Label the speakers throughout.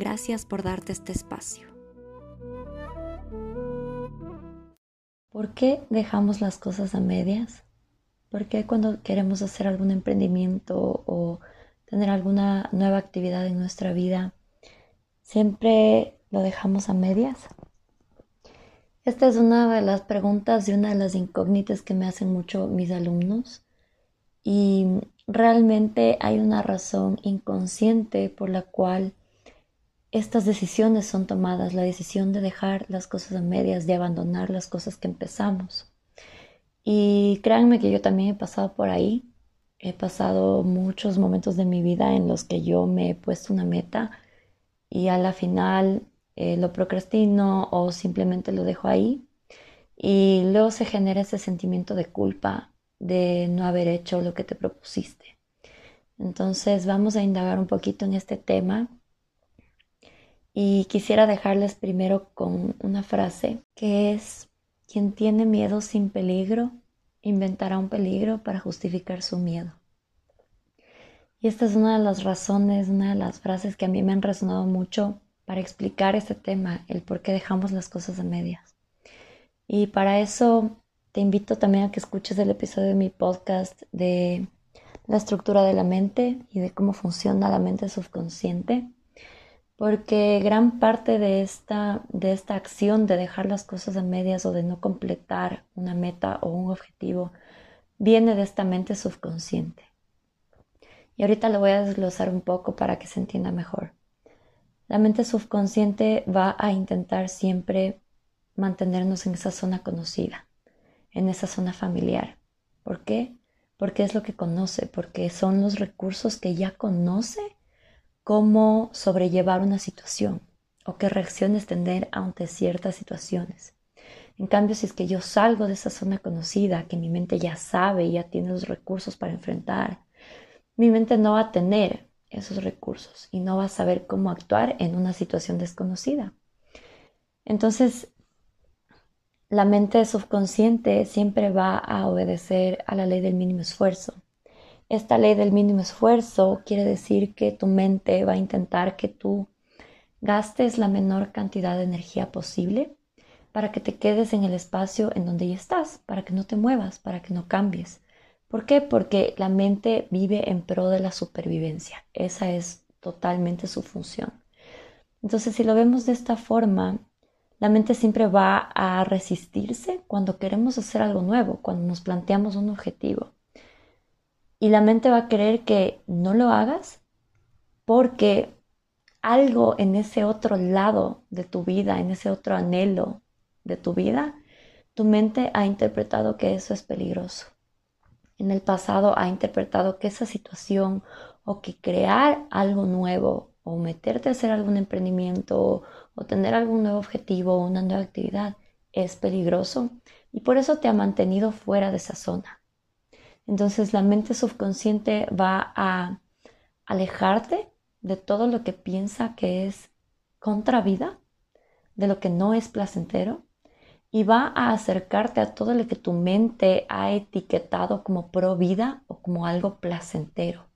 Speaker 1: Gracias por darte este espacio. ¿Por qué dejamos las cosas a medias? ¿Por qué cuando queremos hacer algún emprendimiento o tener alguna nueva actividad en nuestra vida, siempre lo dejamos a medias? Esta es una de las preguntas y una de las incógnitas que me hacen mucho mis alumnos y realmente hay una razón inconsciente por la cual estas decisiones son tomadas, la decisión de dejar las cosas a medias, de abandonar las cosas que empezamos. Y créanme que yo también he pasado por ahí, he pasado muchos momentos de mi vida en los que yo me he puesto una meta y a la final eh, lo procrastino o simplemente lo dejo ahí. Y luego se genera ese sentimiento de culpa de no haber hecho lo que te propusiste. Entonces vamos a indagar un poquito en este tema y quisiera dejarles primero con una frase que es, quien tiene miedo sin peligro, inventará un peligro para justificar su miedo. Y esta es una de las razones, una de las frases que a mí me han resonado mucho para explicar este tema, el por qué dejamos las cosas a medias. Y para eso te invito también a que escuches el episodio de mi podcast de la estructura de la mente y de cómo funciona la mente subconsciente, porque gran parte de esta, de esta acción de dejar las cosas a medias o de no completar una meta o un objetivo viene de esta mente subconsciente. Y ahorita lo voy a desglosar un poco para que se entienda mejor. La mente subconsciente va a intentar siempre mantenernos en esa zona conocida, en esa zona familiar. ¿Por qué? Porque es lo que conoce, porque son los recursos que ya conoce cómo sobrellevar una situación o qué reacciones tener ante ciertas situaciones. En cambio, si es que yo salgo de esa zona conocida, que mi mente ya sabe y ya tiene los recursos para enfrentar, mi mente no va a tener esos recursos y no vas a saber cómo actuar en una situación desconocida. Entonces, la mente subconsciente siempre va a obedecer a la ley del mínimo esfuerzo. Esta ley del mínimo esfuerzo quiere decir que tu mente va a intentar que tú gastes la menor cantidad de energía posible para que te quedes en el espacio en donde ya estás, para que no te muevas, para que no cambies, ¿Por qué? Porque la mente vive en pro de la supervivencia. Esa es totalmente su función. Entonces, si lo vemos de esta forma, la mente siempre va a resistirse cuando queremos hacer algo nuevo, cuando nos planteamos un objetivo. Y la mente va a querer que no lo hagas porque algo en ese otro lado de tu vida, en ese otro anhelo de tu vida, tu mente ha interpretado que eso es peligroso en el pasado ha interpretado que esa situación o que crear algo nuevo o meterte a hacer algún emprendimiento o, tener algún nuevo objetivo o una nueva actividad es peligroso y por eso te ha mantenido fuera de esa zona. Entonces la mente subconsciente va a alejarte de todo lo que piensa que es contra vida, de lo que no es placentero y va a acercarte a todo lo que tu mente ha etiquetado como pro vida o como algo placentero.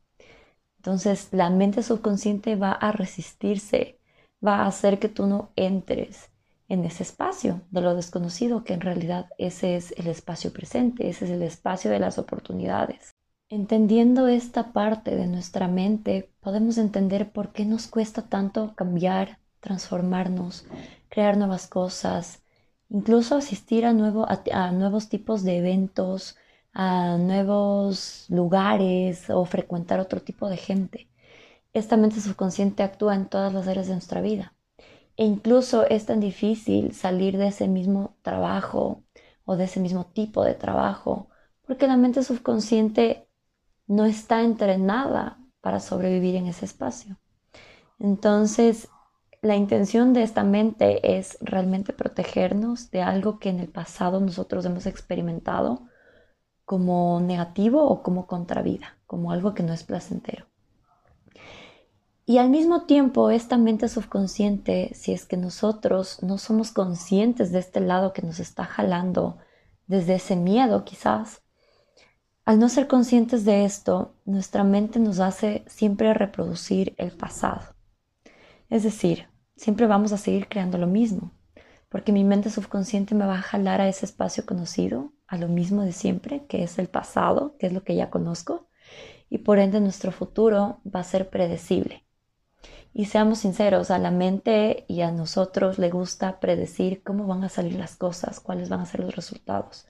Speaker 1: Entonces la mente subconsciente va a resistirse, va a hacer que tú no entres en ese espacio de lo desconocido, que en realidad ese es el espacio presente, ese es el espacio de las oportunidades. Entendiendo esta parte de nuestra mente, podemos entender por qué nos cuesta tanto cambiar, transformarnos, crear nuevas cosas, incluso asistir a, nuevos tipos de eventos, a nuevos lugares o frecuentar otro tipo de gente. Esta mente subconsciente actúa en todas las áreas de nuestra vida. E incluso es tan difícil salir de ese mismo trabajo o de ese mismo tipo de trabajo porque la mente subconsciente no está entrenada para sobrevivir en ese espacio. Entonces, la intención de esta mente es realmente protegernos de algo que en el pasado nosotros hemos experimentado como negativo o como contravida, como algo que no es placentero. Y al mismo tiempo, esta mente subconsciente, si es que nosotros no somos conscientes de este lado que nos está jalando desde ese miedo quizás, al no ser conscientes de esto, nuestra mente nos hace siempre reproducir el pasado. Es decir, siempre vamos a seguir creando lo mismo, porque mi mente subconsciente me va a jalar a ese espacio conocido, a lo mismo de siempre, que es el pasado, que es lo que ya conozco, y por ende nuestro futuro va a ser predecible. Y seamos sinceros, a la mente y a nosotros le gusta predecir cómo van a salir las cosas, cuáles van a ser los resultados,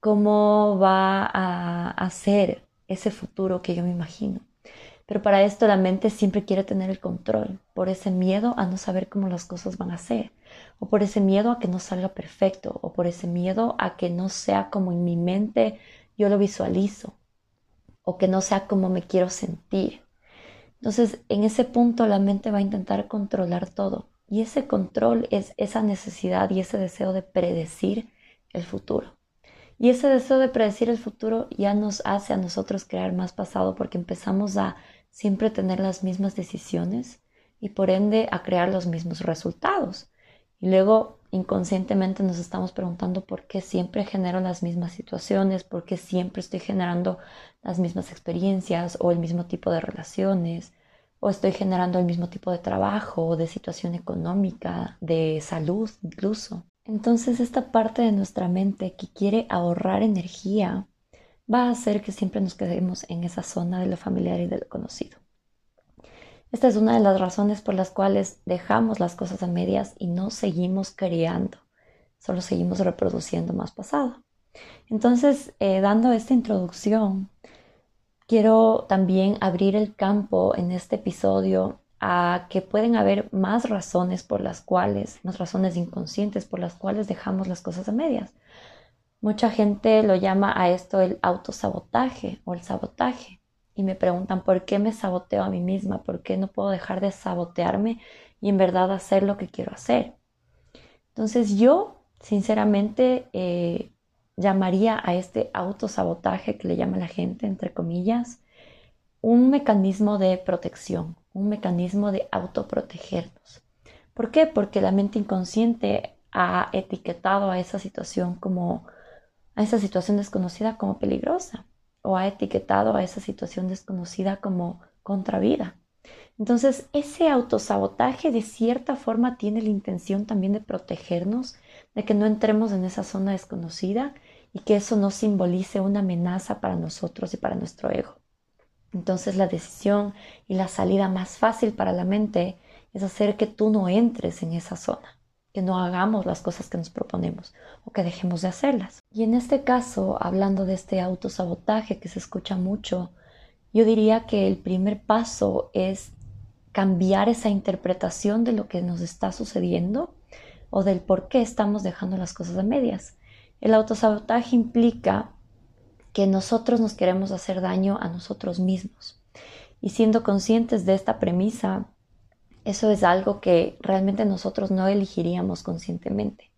Speaker 1: cómo va a, ser ese futuro que yo me imagino. Pero para esto la mente siempre quiere tener el control, por ese miedo a no saber cómo las cosas van a ser, o por ese miedo a que no salga perfecto, o por ese miedo a que no sea como en mi mente yo lo visualizo, o que no sea como me quiero sentir. Entonces, en ese punto la mente va a intentar controlar todo. Y ese control es esa necesidad y ese deseo de predecir el futuro. Y ese deseo de predecir el futuro ya nos hace a nosotros crear más pasado porque empezamos a siempre tener las mismas decisiones y por ende a crear los mismos resultados. Y luego inconscientemente nos estamos preguntando por qué siempre genero las mismas situaciones, por qué siempre estoy generando las mismas experiencias o el mismo tipo de relaciones, o estoy generando el mismo tipo de trabajo o de situación económica, de salud incluso. Entonces esta parte de nuestra mente que quiere ahorrar energía va a hacer que siempre nos quedemos en esa zona de lo familiar y de lo conocido. Esta es una de las razones por las cuales dejamos las cosas a medias y no seguimos creando, solo seguimos reproduciendo más pasado. Entonces, eh, dando esta introducción, quiero también abrir el campo en este episodio a que pueden haber más razones por las cuales, más razones inconscientes por las cuales dejamos las cosas a medias. Mucha gente lo llama a esto el autosabotaje o el sabotaje y me preguntan por qué me saboteo a mí misma, por qué no puedo dejar de sabotearme y en verdad hacer lo que quiero hacer. Entonces yo, sinceramente, eh, llamaría a este autosabotaje que le llama la gente, entre comillas, un mecanismo de protección, un mecanismo de autoprotegernos. ¿Por qué? Porque la mente inconsciente ha etiquetado a esa situación como a esa situación desconocida como peligrosa o ha etiquetado a esa situación desconocida como contravida. Entonces, ese autosabotaje de cierta forma tiene la intención también de protegernos, de que no entremos en esa zona desconocida y que eso no simbolice una amenaza para nosotros y para nuestro ego. Entonces, la decisión y la salida más fácil para la mente es hacer que tú no entres en esa zona que no hagamos las cosas que nos proponemos o que dejemos de hacerlas. Y en este caso, hablando de este autosabotaje que se escucha mucho, yo diría que el primer paso es cambiar esa interpretación de lo que nos está sucediendo o del por qué estamos dejando las cosas a medias. El autosabotaje implica que nosotros nos queremos hacer daño a nosotros mismos. Y siendo conscientes de esta premisa, eso es algo que realmente nosotros no elegiríamos conscientemente.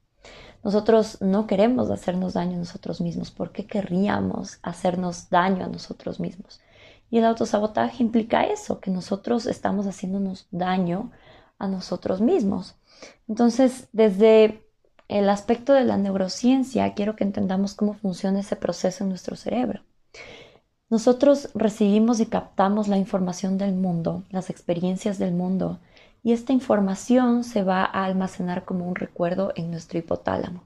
Speaker 1: Nosotros no queremos hacernos daño a nosotros mismos. ¿Por qué querríamos hacernos daño a nosotros mismos? Y el autosabotaje implica eso, que nosotros estamos haciéndonos daño a nosotros mismos. Entonces, desde el aspecto de la neurociencia, quiero que entendamos cómo funciona ese proceso en nuestro cerebro. Nosotros recibimos y captamos la información del mundo, las experiencias del mundo, y esta información se va a almacenar como un recuerdo en nuestro hipotálamo.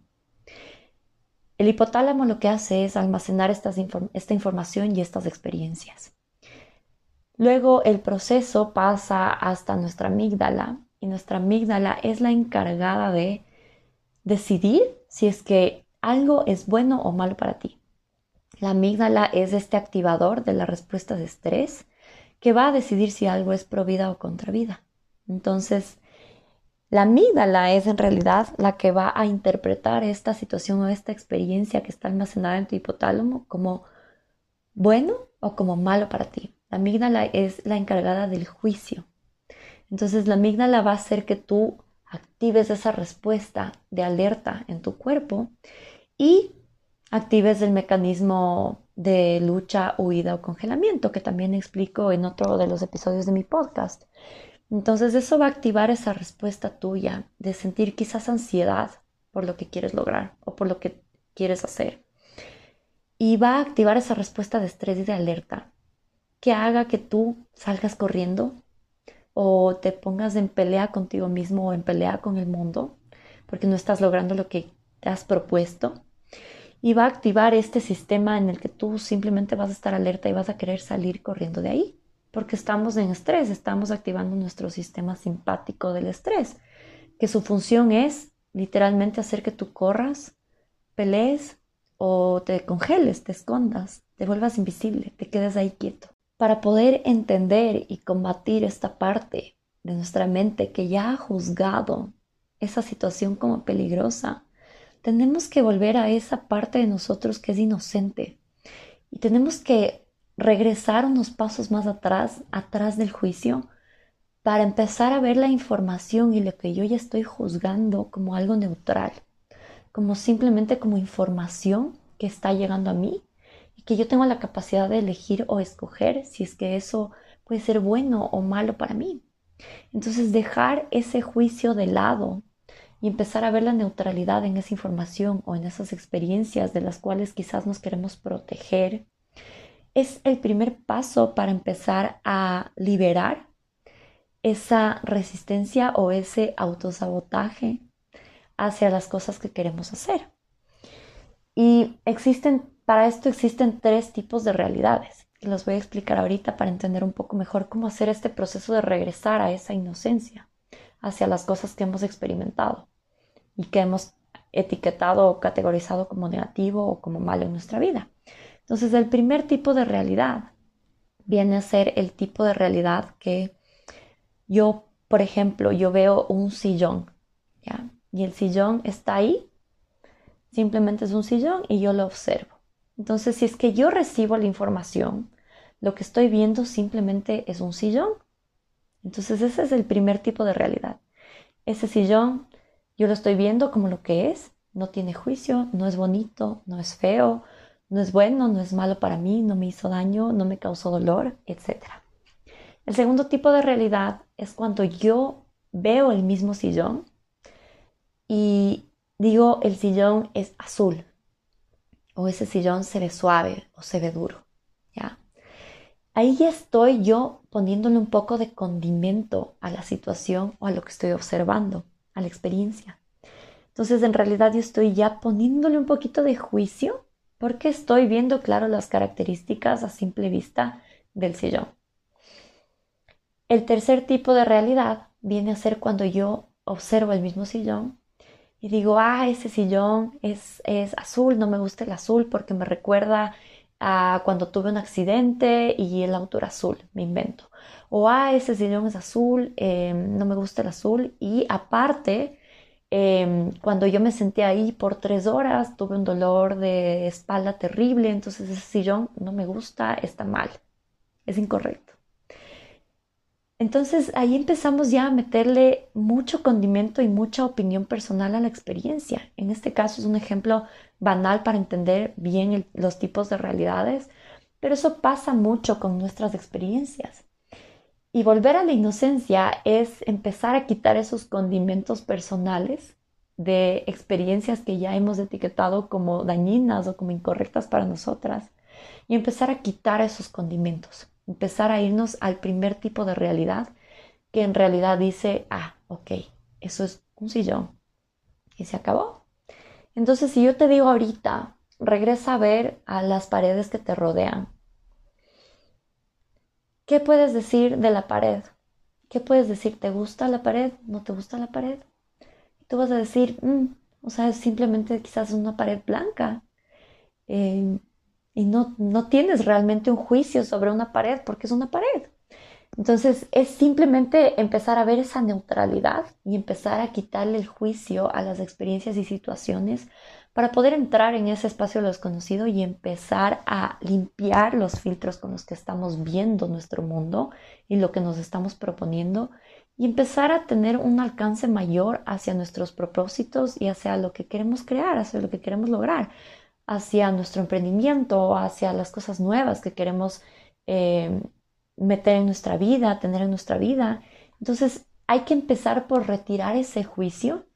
Speaker 1: El hipotálamo lo que hace es almacenar esta información y estas experiencias. Luego el proceso pasa hasta nuestra amígdala y nuestra amígdala es la encargada de decidir si es que algo es bueno o malo para ti. La amígdala es este activador de la respuesta de estrés que va a decidir si algo es pro vida o contra vida. Entonces, la amígdala es en realidad la que va a interpretar esta situación o esta experiencia que está almacenada en tu hipotálamo como bueno o como malo para ti. La amígdala es la encargada del juicio. Entonces la amígdala va a hacer que tú actives esa respuesta de alerta en tu cuerpo y actives el mecanismo de lucha, huida o congelamiento que también explico en otro de los episodios de mi podcast. Entonces eso va a activar esa respuesta tuya de sentir quizás ansiedad por lo que quieres lograr o por lo que quieres hacer. Y va a activar esa respuesta de estrés y de alerta que haga que tú salgas corriendo o te pongas en pelea contigo mismo o en pelea con el mundo porque no estás logrando lo que te has propuesto. Y va a activar este sistema en el que tú simplemente vas a estar alerta y vas a querer salir corriendo de ahí, porque estamos en estrés, estamos activando nuestro sistema simpático del estrés, que su función es literalmente hacer que tú corras, pelees o te congeles, te escondas, te vuelvas invisible, te quedes ahí quieto. Para poder entender y combatir esta parte de nuestra mente que ya ha juzgado esa situación como peligrosa, tenemos que volver a esa parte de nosotros que es inocente. Y tenemos que regresar unos pasos más atrás, atrás del juicio, para empezar a ver la información y lo que yo ya estoy juzgando como algo neutral, como simplemente como información que está llegando a mí que yo tengo la capacidad de elegir o escoger si es que eso puede ser bueno o malo para mí. Entonces dejar ese juicio de lado y empezar a ver la neutralidad en esa información o en esas experiencias de las cuales quizás nos queremos proteger es el primer paso para empezar a liberar esa resistencia o ese autosabotaje hacia las cosas que queremos hacer. Y existen para esto existen tres tipos de realidades y los voy a explicar ahorita para entender un poco mejor cómo hacer este proceso de regresar a esa inocencia hacia las cosas que hemos experimentado y que hemos etiquetado o categorizado como negativo o como malo en nuestra vida. Entonces, el primer tipo de realidad viene a ser el tipo de realidad que yo, por ejemplo, yo veo un sillón, ¿ya? Y el sillón está ahí, simplemente es un sillón y yo lo observo. Entonces, si es que yo recibo la información, lo que estoy viendo simplemente es un sillón. Entonces, ese es el primer tipo de realidad. Ese sillón yo lo estoy viendo como lo que es, no tiene juicio, no es bonito, no es feo, no es bueno, no es malo para mí, no me hizo daño, no me causó dolor, etc. El segundo tipo de realidad es cuando yo veo el mismo sillón y digo el sillón es azul, o ese sillón se ve suave o se ve duro, ¿ya? Ahí ya estoy yo poniéndole un poco de condimento a la situación o a lo que estoy observando, a la experiencia. Entonces, en realidad yo estoy ya poniéndole un poquito de juicio porque estoy viendo claro las características a simple vista del sillón. El tercer tipo de realidad viene a ser cuando yo observo el mismo sillón y digo, ah, ese sillón es, es azul, no me gusta el azul porque me recuerda a cuando tuve un accidente y el auto era azul, me invento. O, ah, ese sillón es azul, em, no me gusta el azul. Y aparte, em, cuando yo me senté ahí por tres horas, tuve un dolor de espalda terrible, entonces ese sillón no me gusta, está mal, es incorrecto. Entonces ahí empezamos ya a meterle mucho condimento y mucha opinión personal a la experiencia. En este caso es un ejemplo banal para entender bien los tipos de realidades, pero eso pasa mucho con nuestras experiencias. Y volver a la inocencia es empezar a quitar esos condimentos personales de experiencias que ya hemos etiquetado como dañinas o como incorrectas para nosotras y empezar a quitar esos condimentos empezar a irnos al primer tipo de realidad que en realidad dice, ah, ok, eso es un sillón y se acabó. Entonces, si yo te digo ahorita, regresa a ver a las paredes que te rodean. ¿Qué puedes decir de la pared? ¿Qué puedes decir? ¿Te gusta la pared? ¿No te gusta la pared? Y tú vas a decir, mm, o sea, simplemente quizás una pared blanca. Eh, y no, no tienes realmente un juicio sobre una pared porque es una pared. Entonces es simplemente empezar a ver esa neutralidad y empezar a quitarle el juicio a las experiencias y situaciones para poder entrar en ese espacio de lo desconocido y empezar a limpiar los filtros con los que estamos viendo nuestro mundo y lo que nos estamos proponiendo y empezar a tener un alcance mayor hacia nuestros propósitos y hacia lo que queremos crear, hacia lo que queremos lograr, hacia nuestro emprendimiento, hacia las cosas nuevas que queremos eh, meter en nuestra vida, tener en nuestra vida. Entonces hay que empezar por retirar ese juicio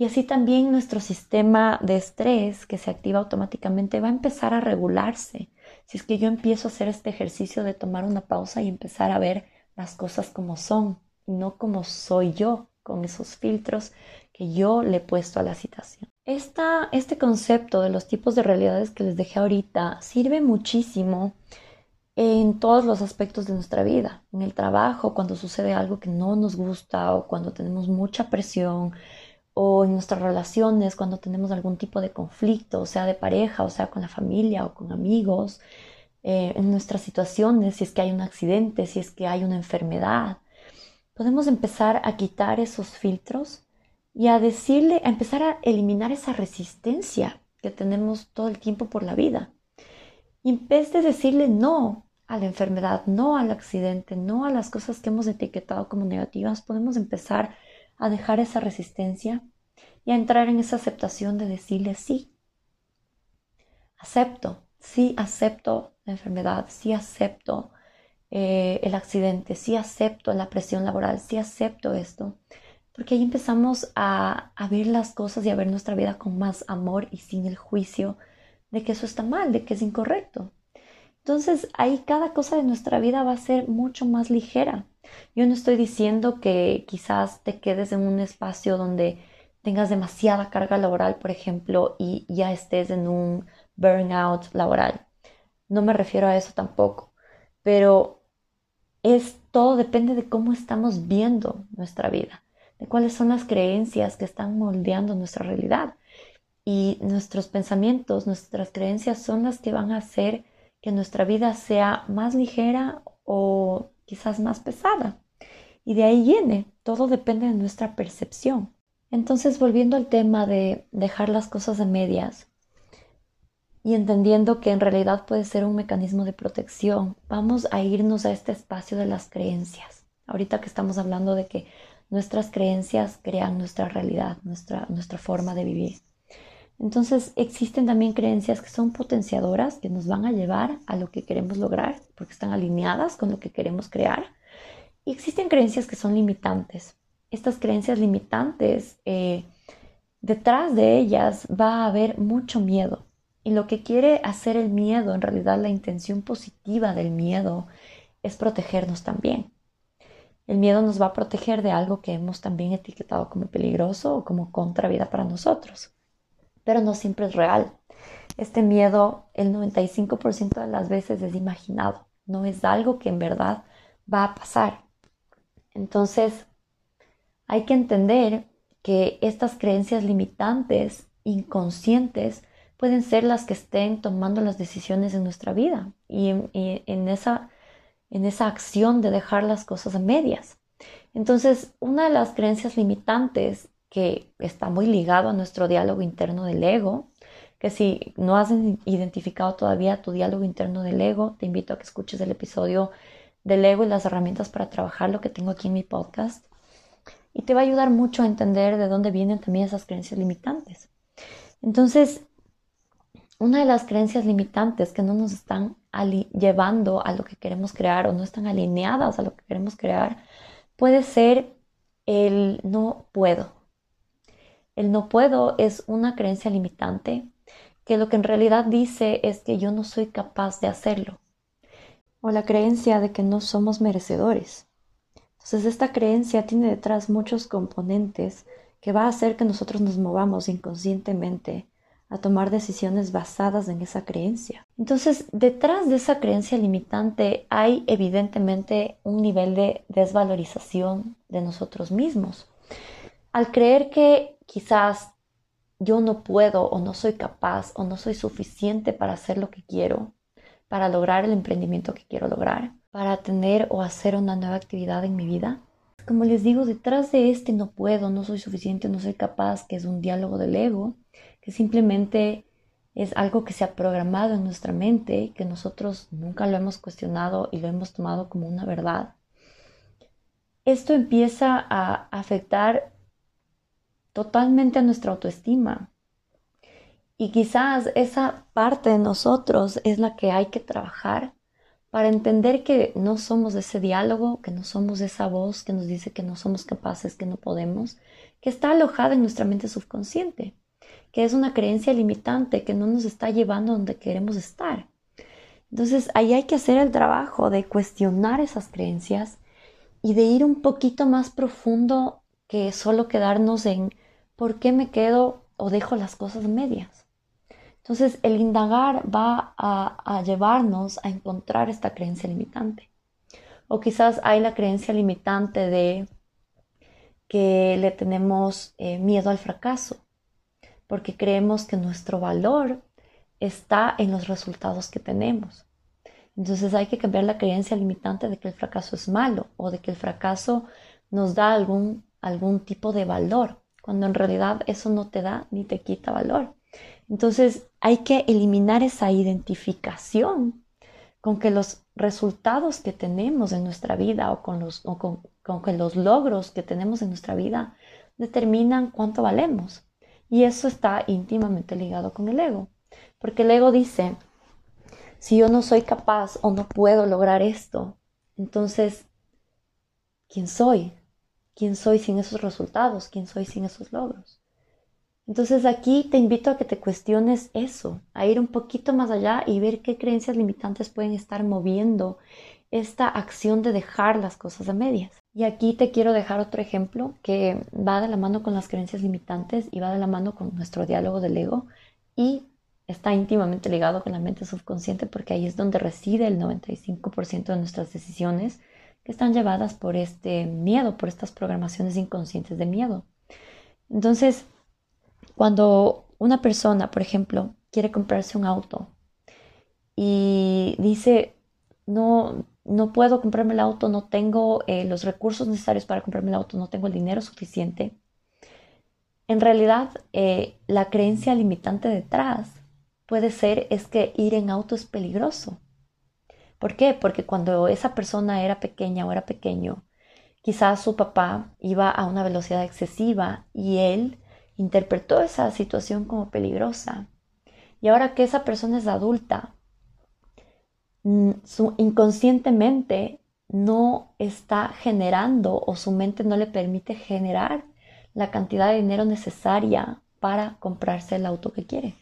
Speaker 1: y así también nuestro sistema de estrés que se activa automáticamente va a empezar a regularse. Si es que yo empiezo a hacer este ejercicio de tomar una pausa y empezar a ver las cosas como son y no como soy yo con esos filtros que yo le he puesto a la situación. Esta, este concepto de los tipos de realidades que les dejé ahorita sirve muchísimo en todos los aspectos de nuestra vida, en el trabajo, cuando sucede algo que no nos gusta o cuando tenemos mucha presión, o en nuestras relaciones cuando tenemos algún tipo de conflicto, sea de pareja, o sea con la familia o con amigos, eh, en nuestras situaciones, si es que hay un accidente, si es que hay una enfermedad. Podemos empezar a quitar esos filtros y a decirle, a empezar a eliminar esa resistencia que tenemos todo el tiempo por la vida. Y en vez de decirle no a la enfermedad, no al accidente, no a las cosas que hemos etiquetado como negativas, podemos empezar a dejar esa resistencia y a entrar en esa aceptación de decirle sí. Acepto, sí acepto la enfermedad, sí acepto eh, el accidente, sí acepto la presión laboral, sí acepto esto. Porque ahí empezamos a, a ver las cosas y a ver nuestra vida con más amor y sin el juicio de que eso está mal, de que es incorrecto. Entonces ahí cada cosa de nuestra vida va a ser mucho más ligera. Yo no estoy diciendo que quizás te quedes en un espacio donde tengas demasiada carga laboral, por ejemplo, y ya estés en un burnout laboral. No me refiero a eso tampoco, pero es todo depende de cómo estamos viendo nuestra vida, de cuáles son las creencias que están moldeando nuestra realidad. Y nuestros pensamientos, nuestras creencias son las que van a hacer que nuestra vida sea más ligera o quizás más pesada. Y de ahí viene, todo depende de nuestra percepción. Entonces, volviendo al tema de dejar las cosas a medias y entendiendo que en realidad puede ser un mecanismo de protección, vamos a irnos a este espacio de las creencias. Ahorita que estamos hablando de que nuestras creencias crean nuestra realidad, nuestra, nuestra forma de vivir. Entonces existen también creencias que son potenciadoras, que nos van a llevar a lo que queremos lograr, porque están alineadas con lo que queremos crear. Y existen creencias que son limitantes. Estas creencias limitantes, eh, detrás de ellas va a haber mucho miedo. Y lo que quiere hacer el miedo, en realidad la intención positiva del miedo, es protegernos también. El miedo nos va a proteger de algo que hemos también etiquetado como peligroso o como contravida para nosotros pero no siempre es real. Este miedo, el 95% de las veces es imaginado, no es algo que en verdad va a pasar. Entonces, hay que entender que estas creencias limitantes, inconscientes, pueden ser las que estén tomando las decisiones en nuestra vida y, en, esa, en esa acción de dejar las cosas a medias. Entonces, una de las creencias limitantes que está muy ligado a nuestro diálogo interno del ego, que si no has identificado todavía tu diálogo interno del ego, te invito a que escuches el episodio del ego y las herramientas para trabajar lo que tengo aquí en mi podcast. Y te va a ayudar mucho a entender de dónde vienen también esas creencias limitantes. Entonces, una de las creencias limitantes que no nos están llevando a lo que queremos crear o no están alineadas a lo que queremos crear puede ser el no puedo. El no puedo es una creencia limitante que lo que en realidad dice es que yo no soy capaz de hacerlo. O la creencia de que no somos merecedores. Entonces esta creencia tiene detrás muchos componentes que va a hacer que nosotros nos movamos inconscientemente a tomar decisiones basadas en esa creencia. Entonces, detrás de esa creencia limitante hay evidentemente un nivel de desvalorización de nosotros mismos. Al creer que quizás yo no puedo o no soy capaz o no soy suficiente para hacer lo que quiero, para lograr el emprendimiento que quiero lograr, para tener o hacer una nueva actividad en mi vida. Como les digo, detrás de este no puedo, no soy suficiente, no soy capaz, que es un diálogo del ego, que simplemente es algo que se ha programado en nuestra mente, que nosotros nunca lo hemos cuestionado y lo hemos tomado como una verdad. Esto empieza a afectar totalmente a nuestra autoestima. Y quizás esa parte de nosotros es la que hay que trabajar para entender que no somos ese diálogo, que no somos esa voz que nos dice que no somos capaces, que no podemos, que está alojada en nuestra mente subconsciente, que es una creencia limitante que no nos está llevando donde queremos estar. Entonces ahí hay que hacer el trabajo de cuestionar esas creencias y de ir un poquito más profundo que solo quedarnos en por qué me quedo o dejo las cosas medias. Entonces el indagar va a, llevarnos a encontrar esta creencia limitante. O quizás hay la creencia limitante de que le tenemos eh, miedo al fracaso, porque creemos que nuestro valor está en los resultados que tenemos. Entonces hay que cambiar la creencia limitante de que el fracaso es malo o de que el fracaso nos da algún, algún tipo de valor, cuando en realidad eso no te da ni te quita valor. Entonces hay que eliminar esa identificación con que los resultados que tenemos en nuestra vida o con los, con, con que los logros que tenemos en nuestra vida determinan cuánto valemos. Y eso está íntimamente ligado con el ego. Porque el ego dice, si yo no soy capaz o no puedo lograr esto, entonces, ¿quién soy? ¿Quién soy sin esos resultados? ¿Quién soy sin esos logros? Entonces aquí te invito a que te cuestiones eso, a ir un poquito más allá y ver qué creencias limitantes pueden estar moviendo esta acción de dejar las cosas a medias. Y aquí te quiero dejar otro ejemplo que va de la mano con las creencias limitantes y va de la mano con nuestro diálogo del ego y está íntimamente ligado con la mente subconsciente porque ahí es donde reside el 95% de nuestras decisiones están llevadas por este miedo, por estas programaciones inconscientes de miedo. Entonces, cuando una persona, por ejemplo, quiere comprarse un auto y dice, no, no puedo comprarme el auto, no tengo eh, los recursos necesarios para comprarme el auto, no tengo el dinero suficiente. En realidad, eh, la creencia limitante detrás puede ser es que ir en auto es peligroso. ¿Por qué? Porque cuando esa persona era pequeña o era pequeño, quizás su papá iba a una velocidad excesiva y él interpretó esa situación como peligrosa. Y ahora que esa persona es adulta, Mm, su, inconscientemente no está generando o su mente no le permite generar la cantidad de dinero necesaria para comprarse el auto que quiere.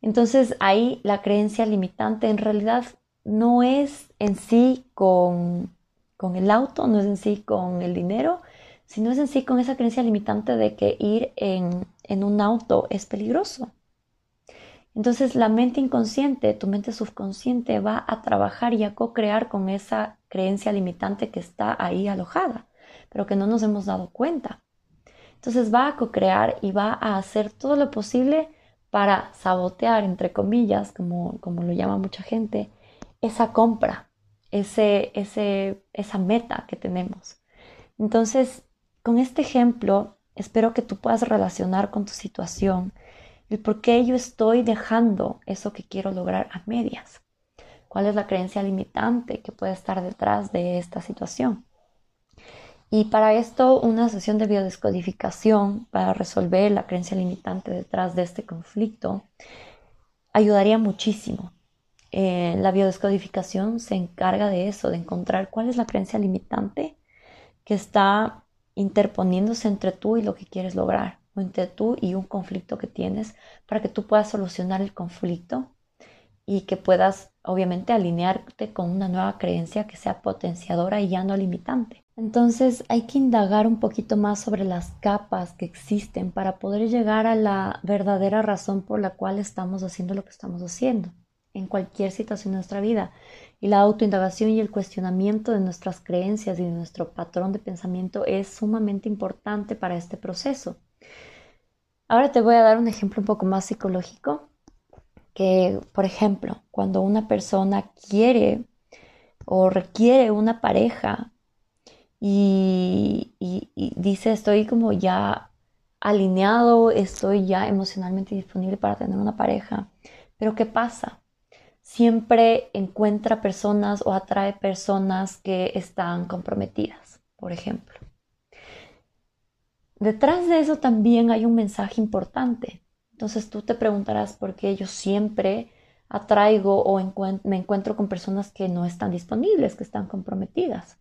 Speaker 1: Entonces ahí la creencia limitante en realidad no es en sí con, con el auto, no es en sí con el dinero, sino es en sí con esa creencia limitante de que ir en, en un auto es peligroso. Entonces la mente inconsciente, tu mente subconsciente va a trabajar y a co-crear con esa creencia limitante que está ahí alojada, pero que no nos hemos dado cuenta. Entonces va a co-crear y va a hacer todo lo posible para sabotear, entre comillas, como, como lo llama mucha gente, esa compra, ese, ese, esa meta que tenemos. Entonces, con este ejemplo, espero que tú puedas relacionar con tu situación el por qué yo estoy dejando eso que quiero lograr a medias. ¿Cuál es la creencia limitante que puede estar detrás de esta situación? Y para esto, una sesión de biodescodificación para resolver la creencia limitante detrás de este conflicto ayudaría muchísimo. Eh, la biodescodificación se encarga de eso, de encontrar cuál es la creencia limitante que está interponiéndose entre tú y lo que quieres lograr entre tú y un conflicto que tienes para que tú puedas solucionar el conflicto y que puedas obviamente alinearte con una nueva creencia que sea potenciadora y ya no limitante. Entonces hay que indagar un poquito más sobre las capas que existen para poder llegar a la verdadera razón por la cual estamos haciendo lo que estamos haciendo en cualquier situación de nuestra vida. Y la autoindagación y el cuestionamiento de nuestras creencias y de nuestro patrón de pensamiento es sumamente importante para este proceso. Ahora te voy a dar un ejemplo un poco más psicológico, que por ejemplo, cuando una persona quiere o requiere una pareja y, dice estoy como ya alineado, estoy ya emocionalmente disponible para tener una pareja. Pero ¿qué pasa? Siempre encuentra personas o atrae personas que están comprometidas, por ejemplo. Detrás de eso también hay un mensaje importante. Entonces tú te preguntarás por qué yo siempre atraigo o me encuentro con personas que no están disponibles, que están comprometidas.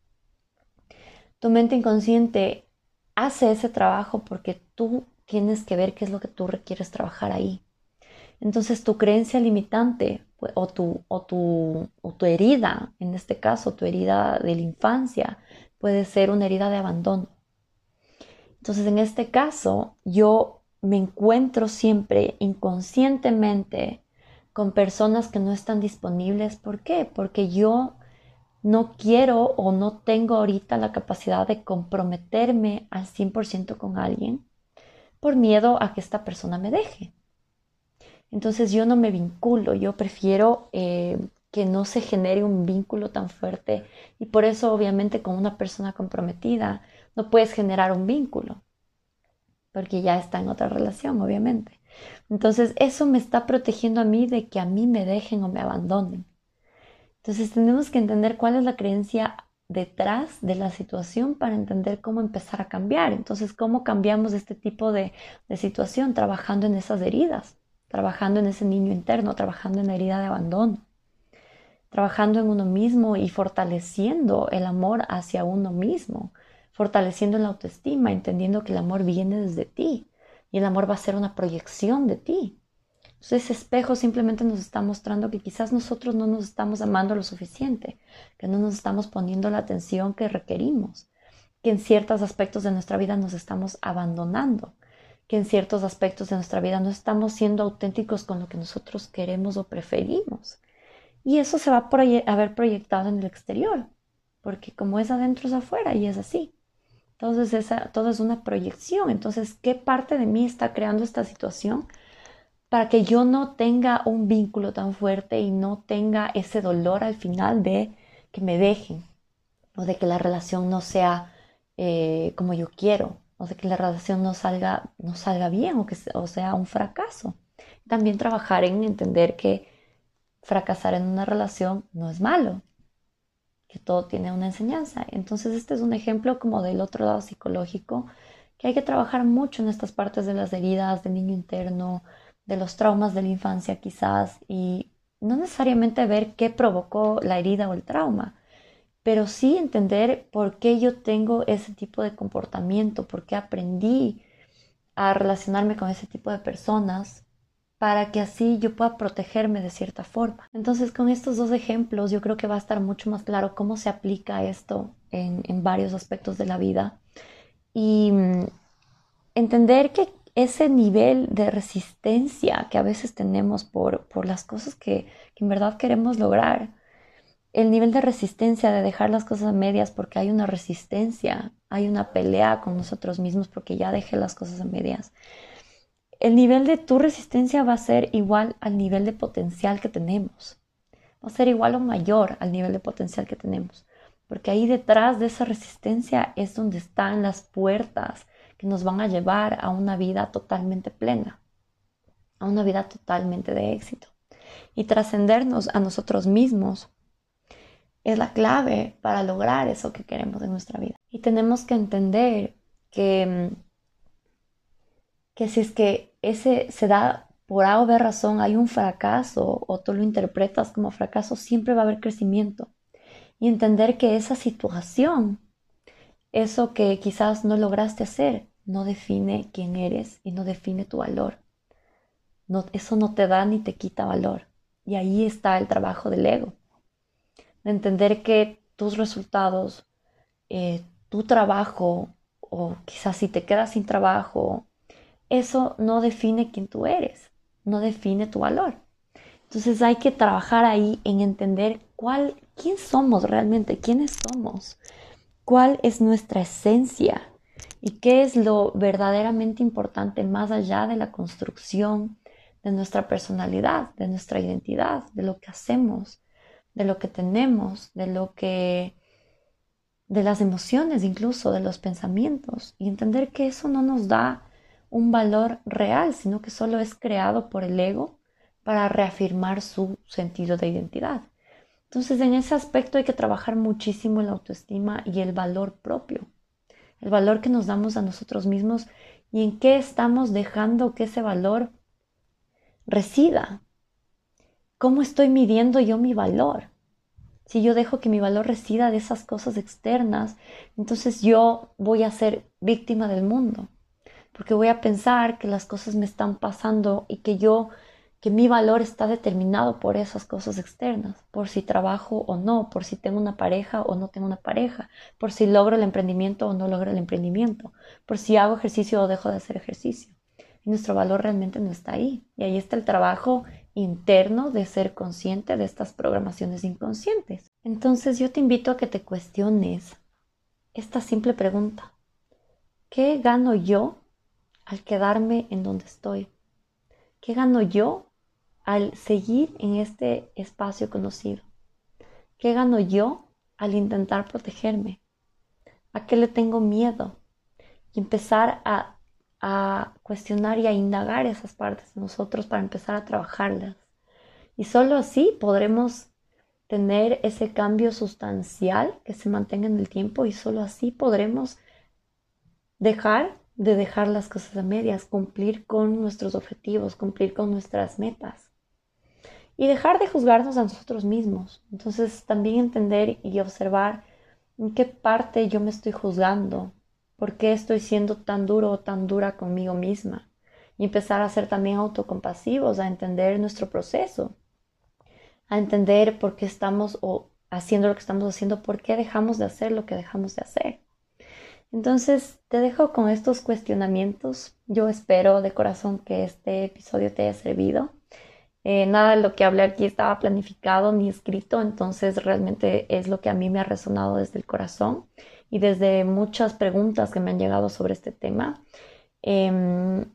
Speaker 1: Tu mente inconsciente hace ese trabajo porque tú tienes que ver qué es lo que tú requieres trabajar ahí. Entonces tu creencia limitante o tu, o tu, o tu herida, en este caso tu herida de la infancia, puede ser una herida de abandono. Entonces en este caso yo me encuentro siempre inconscientemente con personas que no están disponibles. ¿Por qué? Porque yo no quiero o no tengo ahorita la capacidad de comprometerme al 100% con alguien por miedo a que esta persona me deje. Entonces yo no me vinculo, yo prefiero eh, que no se genere un vínculo tan fuerte y por eso obviamente con una persona comprometida no puedes generar un vínculo porque ya está en otra relación, obviamente. Entonces eso me está protegiendo a mí de que a mí me dejen o me abandonen. Entonces tenemos que entender cuál es la creencia detrás de la situación para entender cómo empezar a cambiar. Entonces, ¿cómo cambiamos este tipo de, de situación? Trabajando en esas heridas, trabajando en ese niño interno, trabajando en la herida de abandono, trabajando en uno mismo y fortaleciendo el amor hacia uno mismo, fortaleciendo la autoestima, entendiendo que el amor viene desde ti y el amor va a ser una proyección de ti. Entonces ese espejo simplemente nos está mostrando que quizás nosotros no nos estamos amando lo suficiente, que no nos estamos poniendo la atención que requerimos, que en ciertos aspectos de nuestra vida nos estamos abandonando, que en ciertos aspectos de nuestra vida no estamos siendo auténticos con lo que nosotros queremos o preferimos. Y eso se va a ver proyectado en el exterior, porque como es adentro es afuera y es así. Entonces, esa, todo es una proyección. Entonces, ¿qué parte de mí está creando esta situación para que yo no tenga un vínculo tan fuerte y no tenga ese dolor al final de que me dejen o de que la relación no sea eh, como yo quiero o de que la relación no salga, no salga bien o que o sea un fracaso. También trabajar en entender que fracasar en una relación no es malo, que todo tiene una enseñanza. Entonces este es un ejemplo como del otro lado psicológico, que hay que trabajar mucho en estas partes de las heridas del niño interno, de los traumas de la infancia quizás y no necesariamente ver qué provocó la herida o el trauma, pero sí entender por qué yo tengo ese tipo de comportamiento, por qué aprendí a relacionarme con ese tipo de personas para que así yo pueda protegerme de cierta forma. Entonces con estos dos ejemplos yo creo que va a estar mucho más claro cómo se aplica esto en, varios aspectos de la vida y mm, entender que ese nivel de resistencia que a veces tenemos por, por las cosas que, en verdad queremos lograr, el nivel de resistencia de dejar las cosas a medias porque hay una resistencia, hay una pelea con nosotros mismos porque ya dejé las cosas a medias. El nivel de tu resistencia va a ser igual al nivel de potencial que tenemos. Va a ser igual o mayor al nivel de potencial que tenemos. Porque ahí detrás de esa resistencia es donde están las puertas que nos van a llevar a una vida totalmente plena, a una vida totalmente de éxito. Y trascendernos a nosotros mismos es la clave para lograr eso que queremos en nuestra vida. Y tenemos que entender que, que si es que ese se da por A o B razón, hay un fracaso o tú lo interpretas como fracaso, siempre va a haber crecimiento. Y entender que esa situación, eso que quizás no lograste hacer, no define quién eres y no define tu valor. Eso no te da ni te quita valor. Y ahí está el trabajo del ego. De entender que tus resultados, eh, tu trabajo, o quizás si te quedas sin trabajo, eso no define quién tú eres, no define tu valor. Entonces hay que trabajar ahí en entender cuál, quién somos realmente, quiénes somos, cuál es nuestra esencia, y qué es lo verdaderamente importante más allá de la construcción de nuestra personalidad, de nuestra identidad, de lo que hacemos, de lo que tenemos, de lo que de las emociones incluso, de los pensamientos y entender que eso no nos da un valor real, sino que solo es creado por el ego para reafirmar su sentido de identidad. Entonces, en ese aspecto hay que trabajar muchísimo la autoestima y el valor propio, el valor que nos damos a nosotros mismos y en qué estamos dejando que ese valor resida. ¿Cómo estoy midiendo yo mi valor? Si yo dejo que mi valor resida de esas cosas externas, entonces yo voy a ser víctima del mundo, porque voy a pensar que las cosas me están pasando y que yo que mi valor está determinado por esas cosas externas, por si trabajo o no, por si tengo una pareja o no tengo una pareja, por si logro el emprendimiento o no logro el emprendimiento, por si hago ejercicio o dejo de hacer ejercicio. Y nuestro valor realmente no está ahí. Y ahí está el trabajo interno de ser consciente de estas programaciones inconscientes. Entonces yo te invito a que te cuestiones esta simple pregunta. ¿Qué gano yo al quedarme en donde estoy? ¿Qué gano yo al seguir en este espacio conocido? ¿Qué gano yo al intentar protegerme? ¿A qué le tengo miedo? Y empezar a, cuestionar y a indagar esas partes de nosotros para empezar a trabajarlas. Y solo así podremos tener ese cambio sustancial que se mantenga en el tiempo y solo así podremos dejar de dejar las cosas a medias, cumplir con nuestros objetivos, cumplir con nuestras metas y dejar de juzgarnos a nosotros mismos. Entonces también entender y observar en qué parte yo me estoy juzgando, por qué estoy siendo tan duro o tan dura conmigo misma. Y empezar a ser también autocompasivos, a entender nuestro proceso, a entender por qué estamos o haciendo lo que estamos haciendo, por qué dejamos de hacer lo que dejamos de hacer. Entonces te dejo con estos cuestionamientos. Yo espero de corazón que este episodio te haya servido eh, nada de lo que hablé aquí estaba planificado ni escrito, entonces realmente es lo que a mí me ha resonado desde el corazón y desde muchas preguntas que me han llegado sobre este tema. Em,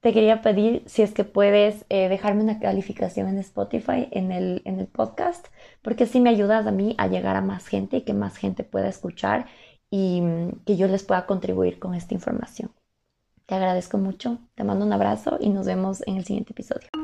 Speaker 1: te quería pedir si es que puedes eh, dejarme una calificación en Spotify en el, en el podcast, porque así me ayudas a mí a llegar a más gente y que más gente pueda escuchar y mm, que yo les pueda contribuir con esta información. Te agradezco mucho, te mando un abrazo y nos vemos en el siguiente episodio.